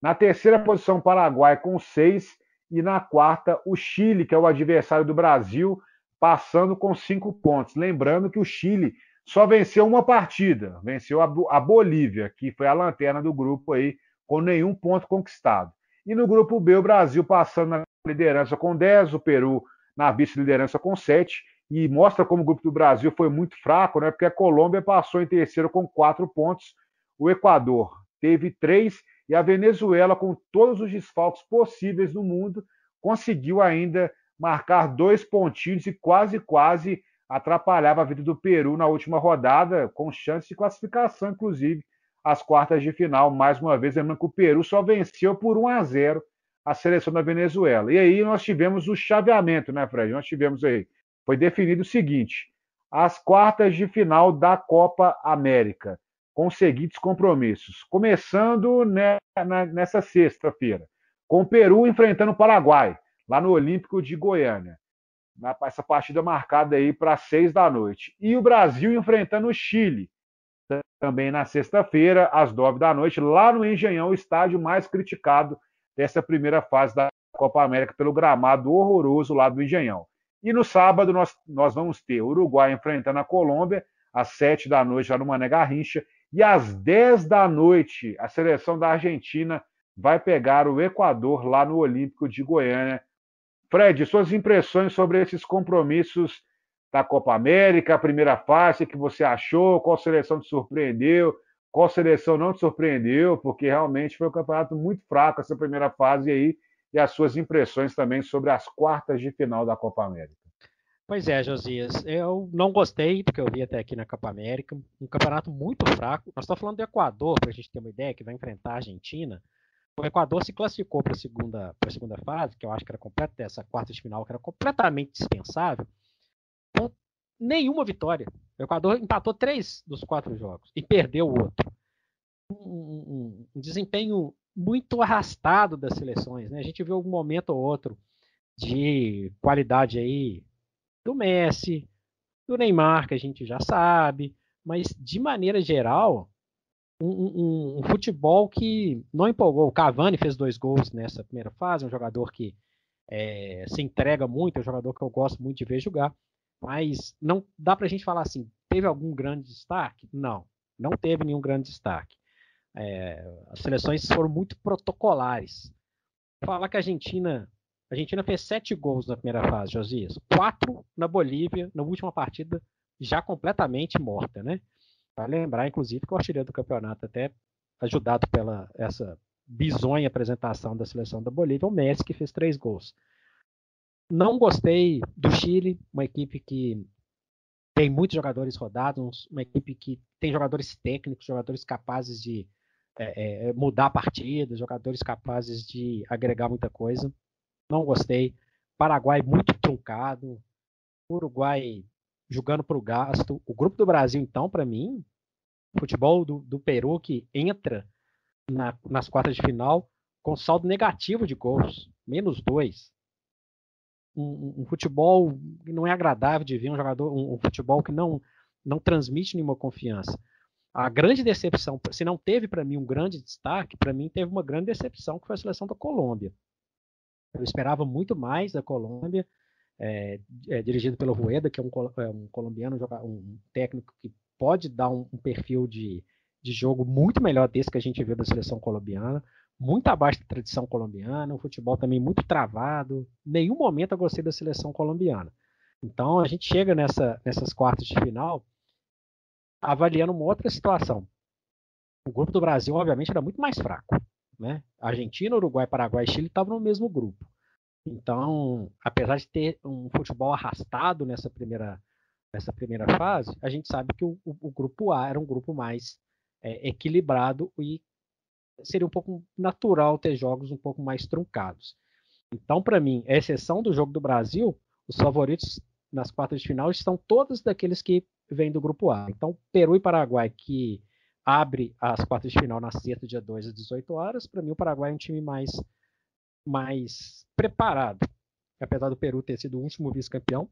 Na terceira posição, o Paraguai com 6 e na quarta, o Chile, que é o adversário do Brasil, passando com 5 pontos. Lembrando que o Chile só venceu uma partida, venceu a, Bolívia, que foi a lanterna do grupo aí, com nenhum ponto conquistado. E no grupo B, o Brasil passando na liderança com 10, o Peru na vice-liderança com 7, e mostra como o grupo do Brasil foi muito fraco, né? Porque a Colômbia passou em terceiro com 4 pontos, o Equador teve 3 e a Venezuela, com todos os desfalques possíveis no mundo, conseguiu ainda marcar dois pontinhos e quase, quase atrapalhava a vida do Peru na última rodada, com chance de classificação, inclusive. às quartas de final, mais uma vez, lembrando que o Peru só venceu por 1 a 0 a seleção da Venezuela. E aí nós tivemos o chaveamento, né, Fred? Nós tivemos aí, foi definido o seguinte: as quartas de final da Copa América, com os seguintes compromissos. Começando né, nessa sexta-feira, com o Peru enfrentando o Paraguai, lá no Olímpico de Goiânia. Essa partida marcada aí para seis da noite. E o Brasil enfrentando o Chile, também na sexta-feira, às nove da noite, lá no Engenhão, o estádio mais criticado dessa primeira fase da Copa América pelo gramado horroroso lá do Engenhão. E no sábado nós, nós vamos ter o Uruguai enfrentando a Colômbia, às sete da noite, lá no Mané Garrincha, e às dez da noite, a seleção da Argentina vai pegar o Equador lá no Olímpico de Goiânia. Fred, suas impressões sobre esses compromissos da Copa América, a primeira fase, que você achou? Qual seleção te surpreendeu? Qual seleção não te surpreendeu? Porque realmente foi um campeonato muito fraco essa primeira fase aí. E as suas impressões também sobre as quartas de final da Copa América. Pois é, Josias. Eu não gostei do que eu vi até aqui na Copa América. Um campeonato muito fraco. Nós estamos falando do Equador, para a gente ter uma ideia, que vai enfrentar a Argentina. O Equador se classificou para a segunda, segunda fase, que eu acho que era completa, essa quarta de final, que era completamente dispensável, com nenhuma vitória. O Equador empatou três dos quatro jogos e perdeu o outro. Um, um, um desempenho muito arrastado das seleções. Né? A gente viu algum momento ou outro de qualidade aí do Messi, do Neymar, que a gente já sabe, mas de maneira geral, um, um, futebol que não empolgou. O Cavani fez dois gols nessa primeira fase, um jogador que é, se entrega muito, é um jogador que eu gosto muito de ver jogar, mas não dá para a gente falar assim, teve algum grande destaque? Não, não teve nenhum grande destaque. É, as seleções foram muito protocolares. Falar que a Argentina, a Argentina fez sete gols na primeira fase, Josias, quatro na Bolívia, na última partida já completamente morta, né? Para lembrar, inclusive, que o artilheiro do campeonato, até ajudado pela essa bizonha apresentação da seleção da Bolívia, o Messi, que fez três gols. Não gostei do Chile, uma equipe que tem muitos jogadores rodados, uma equipe que tem jogadores técnicos, jogadores capazes de é, é, mudar a partida, jogadores capazes de agregar muita coisa. Não gostei. Paraguai muito truncado. Uruguai jogando para o gasto. O grupo do Brasil, então, para mim, futebol do, do, Peru que entra na, nas quartas de final com saldo negativo de gols, menos dois um, um, futebol que não é agradável de ver, um jogador, um, um, futebol que não, não transmite nenhuma confiança. A grande decepção, se não teve para mim um grande destaque, para mim teve uma grande decepção que foi a seleção da Colômbia. Eu esperava muito mais da Colômbia, é, é, pelo Rueda, que é um, é um colombiano, um técnico que pode dar um, um perfil de, de jogo muito melhor desse que a gente viu da seleção colombiana muito abaixo da tradição colombiana, um futebol também muito travado. Nenhum momento eu gostei da seleção colombiana. Então a gente chega nessa, nessas quartas de final avaliando uma outra situação. O grupo do Brasil, obviamente, era muito mais fraco. Né? Argentina, Uruguai, Paraguai e Chile estavam no mesmo grupo. Então, apesar de ter um futebol arrastado nessa primeira, nessa primeira fase, a gente sabe que o, o, o grupo A era um grupo mais é, equilibrado e seria um pouco natural ter jogos um pouco mais truncados. Então, para mim, a exceção do jogo do Brasil, os favoritos nas quartas de final estão todos daqueles que vêm do grupo A. Então, Peru e Paraguai, que abre as quartas de final na sexta, dia 2 às 18 horas, para mim o Paraguai é um time mais, mais preparado. Apesar do Peru ter sido o último vice-campeão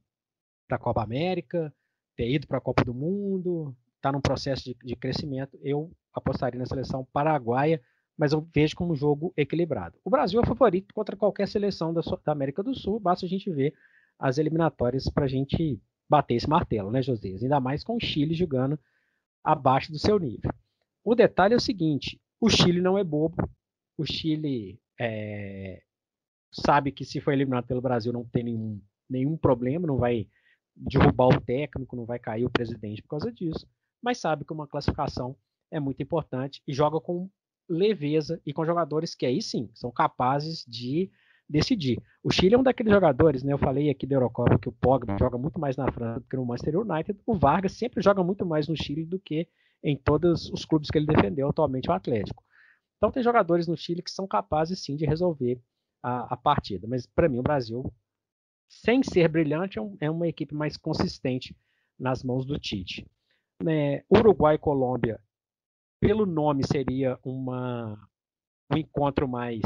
da Copa América, ter ido para a Copa do Mundo, está num processo de, de crescimento, eu apostaria na seleção paraguaia mas eu vejo como um jogo equilibrado. O Brasil é favorito contra qualquer seleção da, da América do Sul, basta a gente ver as eliminatórias para a gente bater esse martelo, né, José? Ainda mais com o Chile jogando abaixo do seu nível. O detalhe é o seguinte: o Chile não é bobo, o Chile é, sabe que se for eliminado pelo Brasil não tem nenhum, nenhum problema, não vai derrubar o técnico, não vai cair o presidente por causa disso, mas sabe que uma classificação é muito importante e joga com leveza e com jogadores que aí sim são capazes de decidir. O Chile é um daqueles jogadores, né? Eu falei aqui da Eurocopa que o Pogba joga muito mais na França do que no Manchester United. O Vargas sempre joga muito mais no Chile do que em todos os clubes que ele defendeu, atualmente o Atlético. Então tem jogadores no Chile que são capazes sim de resolver a, a partida. Mas para mim o Brasil, sem ser brilhante, é, é, uma equipe mais consistente nas mãos do Tite. Né, Uruguai e Colômbia, pelo nome seria uma, um encontro mais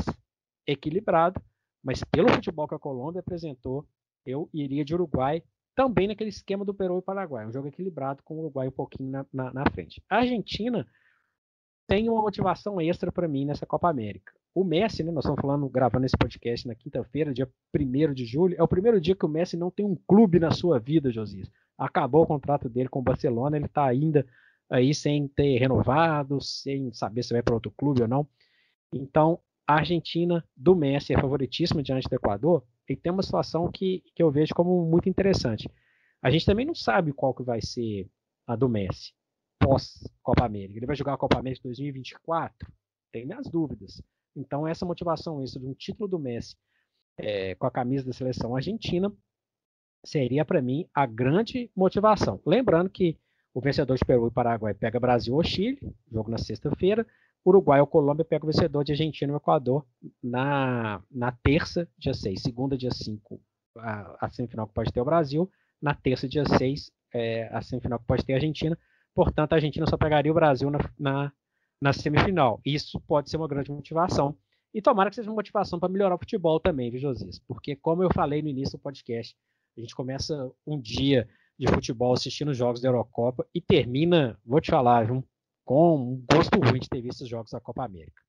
equilibrado, mas pelo futebol que a Colômbia apresentou, eu iria de Uruguai também naquele esquema do Peru e Paraguai, um jogo equilibrado com o Uruguai um pouquinho na, na, na frente. A Argentina tem uma motivação extra para mim nessa Copa América. O Messi, né, nós estamos falando, gravando esse podcast na quinta-feira, dia 1 de julho, é o primeiro dia que o Messi não tem um clube na sua vida, Josias. Acabou o contrato dele com o Barcelona, ele está ainda aí sem ter renovado, sem saber se vai para outro clube ou não. Então, a Argentina do Messi é favoritíssima diante do Equador, e tem uma situação que, que eu vejo como muito interessante. A gente também não sabe qual que vai ser a do Messi pós Copa América. Ele vai jogar a Copa América 2024? Tem minhas dúvidas. Então essa motivação isso de um título do Messi é, com a camisa da seleção argentina seria para mim a grande motivação. Lembrando que o vencedor de Peru e Paraguai pega Brasil ou Chile, jogo na sexta-feira, Uruguai ou Colômbia pega o vencedor de Argentina e Equador na, na terça, dia 6. Segunda, dia 5, a, a semifinal que pode ter o Brasil. Na terça, dia 6, é, a semifinal que pode ter a Argentina. Portanto, a Argentina só pegaria o Brasil na, na, na semifinal. Isso pode ser uma grande motivação. E tomara que seja uma motivação para melhorar o futebol também, viu, Josias? Porque, como eu falei no início do podcast, a gente começa um dia de futebol assistindo jogos da Eurocopa e termina, vou te falar, viu, com um gosto ruim de ter visto os jogos da Copa América.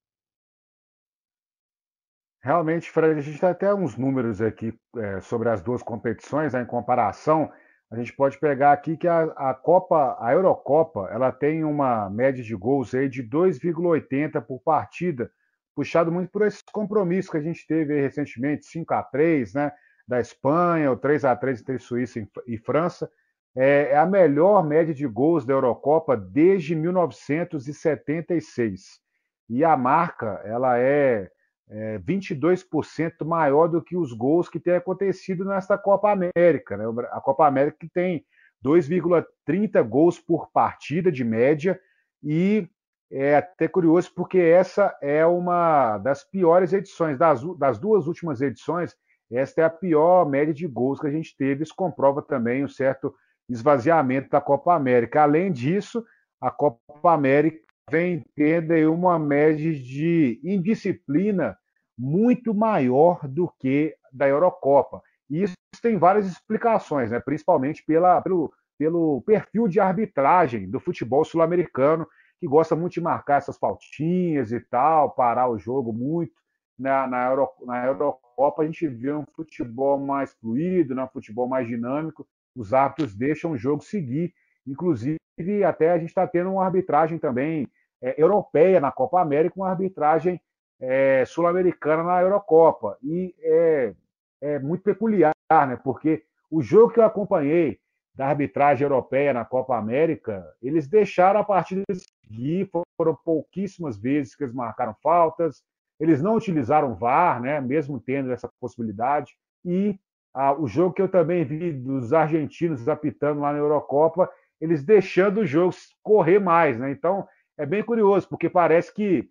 Realmente, Fred, a gente tem até uns números aqui é, sobre as duas competições, né, em comparação. A gente pode pegar aqui que a, a, Copa, a Eurocopa, ela tem uma média de gols aí de 2,80 por partida, puxado muito por esses compromissos que a gente teve recentemente, 5 a 3 né, da Espanha, o 3 a 3 entre Suíça e França é, é a melhor média de gols da Eurocopa desde 1976. E a marca ela é, é 22% maior do que os gols que tem acontecido nesta Copa América. Né? A Copa América que tem 2,30 gols por partida de média e é até curioso porque essa é uma das piores edições das, das duas últimas edições. Esta é a pior média de gols que a gente teve. Isso comprova também um certo esvaziamento da Copa América. Além disso, a Copa América vem tendo uma média de indisciplina muito maior do que da Eurocopa. E isso tem várias explicações, né? principalmente pela, pelo, pelo perfil de arbitragem do futebol sul-americano, que gosta muito de marcar essas faltinhas e tal, parar o jogo muito. Na, na, Euro, na Eurocopa a gente vê um futebol mais fluido, né? um futebol mais dinâmico, os árbitros deixam o jogo seguir. Inclusive, até a gente está tendo uma arbitragem também é, europeia na Copa América, uma arbitragem é, sul-americana na Eurocopa. E é, é, muito peculiar, né? porque o jogo que eu acompanhei da arbitragem europeia na Copa América, eles deixaram a partida seguir, foram pouquíssimas vezes que eles marcaram faltas, eles não utilizaram VAR, né, mesmo tendo essa possibilidade, e ah, o jogo que eu também vi dos argentinos apitando lá na Eurocopa, eles deixando o jogo correr mais, né? Então é bem curioso, porque parece que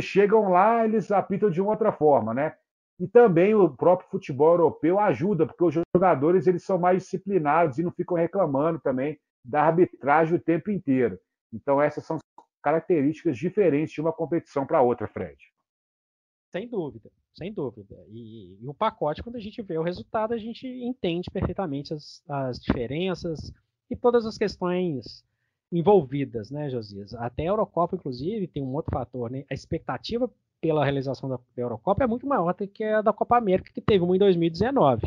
chegam lá, eles apitam de uma outra forma, né? E também o próprio futebol europeu ajuda, porque os jogadores eles são mais disciplinados e não ficam reclamando também da arbitragem o tempo inteiro. Então essas são características diferentes de uma competição para outra, Fred. Sem dúvida, sem dúvida. E, e, o pacote, quando a gente vê o resultado, a gente entende perfeitamente as, as diferenças e todas as questões envolvidas, né, Josias? Até a Eurocopa, inclusive, tem um outro fator, né? A expectativa pela realização da Eurocopa é muito maior do que a da Copa América, que teve uma em 2019.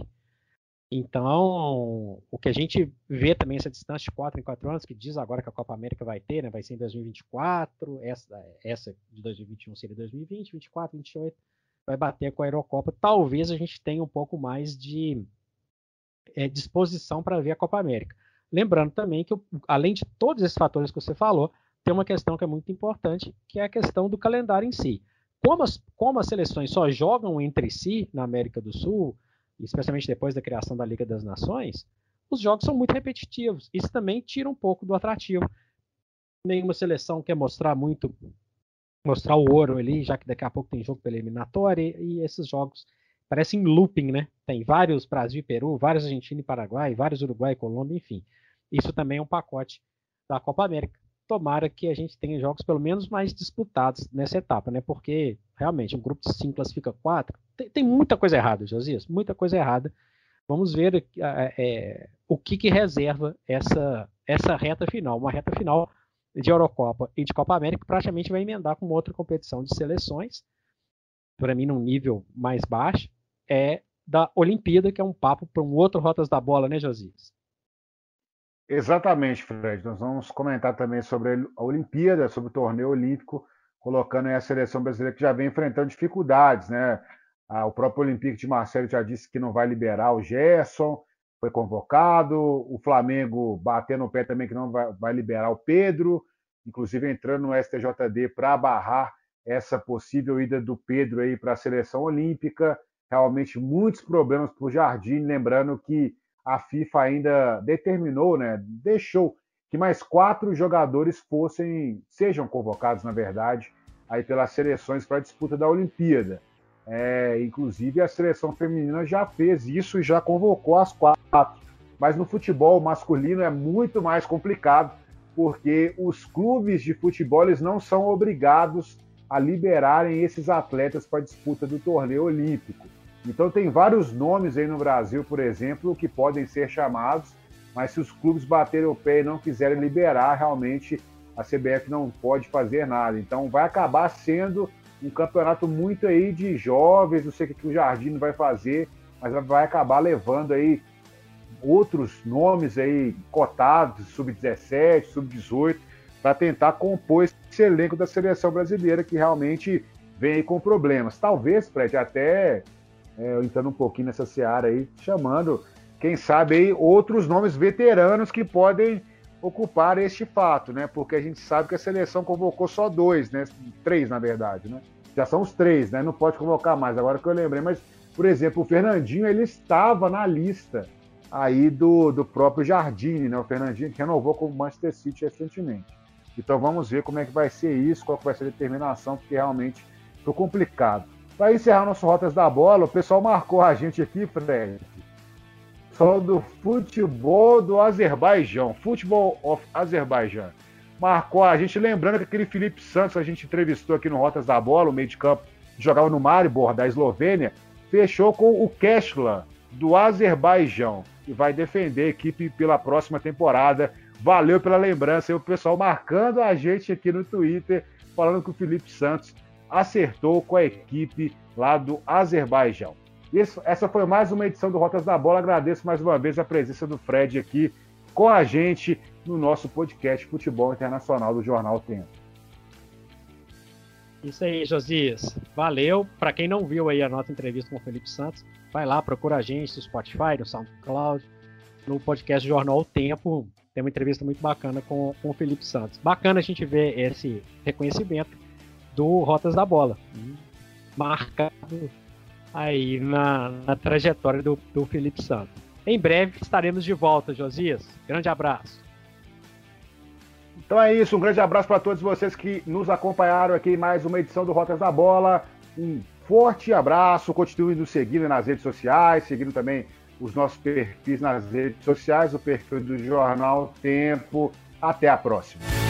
Então, o que a gente vê também essa distância de 4 em 4 anos, que diz agora que a Copa América vai ter, né, vai ser em 2024, essa, essa de 2021 seria 2020, 24, 28, vai bater com a Eurocopa. Talvez a gente tenha um pouco mais de é, disposição para ver a Copa América. Lembrando também que, além de todos esses fatores que você falou, tem uma questão que é muito importante, que é a questão do calendário em si. Como as, como as seleções só jogam entre si na América do Sul, especialmente depois da criação da Liga das Nações, os jogos são muito repetitivos. Isso também tira um pouco do atrativo. nenhuma seleção quer mostrar muito, mostrar o ouro ali, já que daqui a pouco tem jogo pela eliminatória, e, esses jogos parecem looping, né? Tem vários Brasil e Peru, vários Argentina e Paraguai, vários Uruguai e Colômbia, enfim. Isso também é um pacote da Copa América. Tomara que a gente tenha jogos pelo menos mais disputados nessa etapa, né? Porque realmente um grupo de cinco classifica quatro. Tem, tem muita coisa errada, Josias, muita coisa errada. Vamos ver é, é, o que, que reserva essa, essa reta final, uma reta final de Eurocopa e de Copa América, praticamente vai emendar com outra competição de seleções, para mim num nível mais baixo, é da Olimpíada, que é um papo para um outro Rotas da Bola, né, Josias? Exatamente, Fred. Nós vamos comentar também sobre a Olimpíada, sobre o torneio olímpico, colocando aí a seleção brasileira que já vem enfrentando dificuldades, né? O próprio Olympique de Marcelo já disse que não vai liberar o Gerson, foi convocado. O Flamengo batendo no pé também que não vai, vai liberar o Pedro, inclusive entrando no STJD para barrar essa possível ida do Pedro aí para a seleção olímpica. Realmente muitos problemas para o Jardim, lembrando que a FIFA ainda determinou, né, deixou que mais quatro jogadores fossem, sejam convocados, na verdade, aí pelas seleções para a disputa da Olimpíada. É, inclusive a seleção feminina já fez isso e já convocou as quatro. Mas no futebol masculino é muito mais complicado, porque os clubes de futebol eles não são obrigados a liberarem esses atletas para a disputa do torneio olímpico. Então tem vários nomes aí no Brasil, por exemplo, que podem ser chamados, mas se os clubes baterem o pé e não quiserem liberar, realmente a CBF não pode fazer nada. Então vai acabar sendo um campeonato muito aí de jovens, não sei o que, o Jardim vai fazer, mas vai acabar levando aí outros nomes aí cotados, sub-17, sub-18, para tentar compor esse elenco da seleção brasileira que realmente vem aí com problemas. Talvez, Fred, até é, entrando um pouquinho nessa seara aí, chamando, quem sabe aí, outros nomes veteranos que podem ocupar este fato, né? Porque a gente sabe que a seleção convocou só dois, né? Três, na verdade, né? Já são os três, né? Não pode convocar mais, agora que eu lembrei. Mas, por exemplo, o Fernandinho, ele estava na lista aí do, do próprio Jardine, né? O Fernandinho que renovou com o Manchester City recentemente. Então vamos ver como é que vai ser isso, qual vai ser a determinação, porque realmente ficou complicado. Para encerrar nosso Rotas da Bola, o pessoal marcou a gente aqui, Fred. Só do futebol do Azerbaijão. Futebol of Azerbaijão. Marcou a gente, lembrando que aquele Felipe Santos a gente entrevistou aqui no Rotas da Bola, o meio de campo, jogava no Maribor, da Eslovênia, fechou com o Keshla, do Azerbaijão, e vai defender a equipe pela próxima temporada. Valeu pela lembrança, e o pessoal marcando a gente aqui no Twitter, falando que o Felipe Santos acertou com a equipe lá do Azerbaijão. Isso, essa foi mais uma edição do Rotas da Bola. Agradeço mais uma vez a presença do Fred aqui com a gente no nosso podcast Futebol Internacional do Jornal Tempo. Isso aí, Josias. Valeu. Para quem não viu aí a nossa entrevista com o Felipe Santos, vai lá, procura a gente no Spotify, no SoundCloud, no podcast Jornal Tempo. Tem uma entrevista muito bacana com, com o Felipe Santos. Bacana a gente ver esse reconhecimento do Rotas da Bola. Marcado aí na, na trajetória do, do Felipe Santos. Em breve estaremos de volta, Josias. Grande abraço. Então é isso, um grande abraço para todos vocês que nos acompanharam aqui em mais uma edição do Rotas da Bola. Um forte abraço, continue nos seguindo nas redes sociais, seguindo também os nossos perfis nas redes sociais, o perfil do Jornal Tempo. Até a próxima.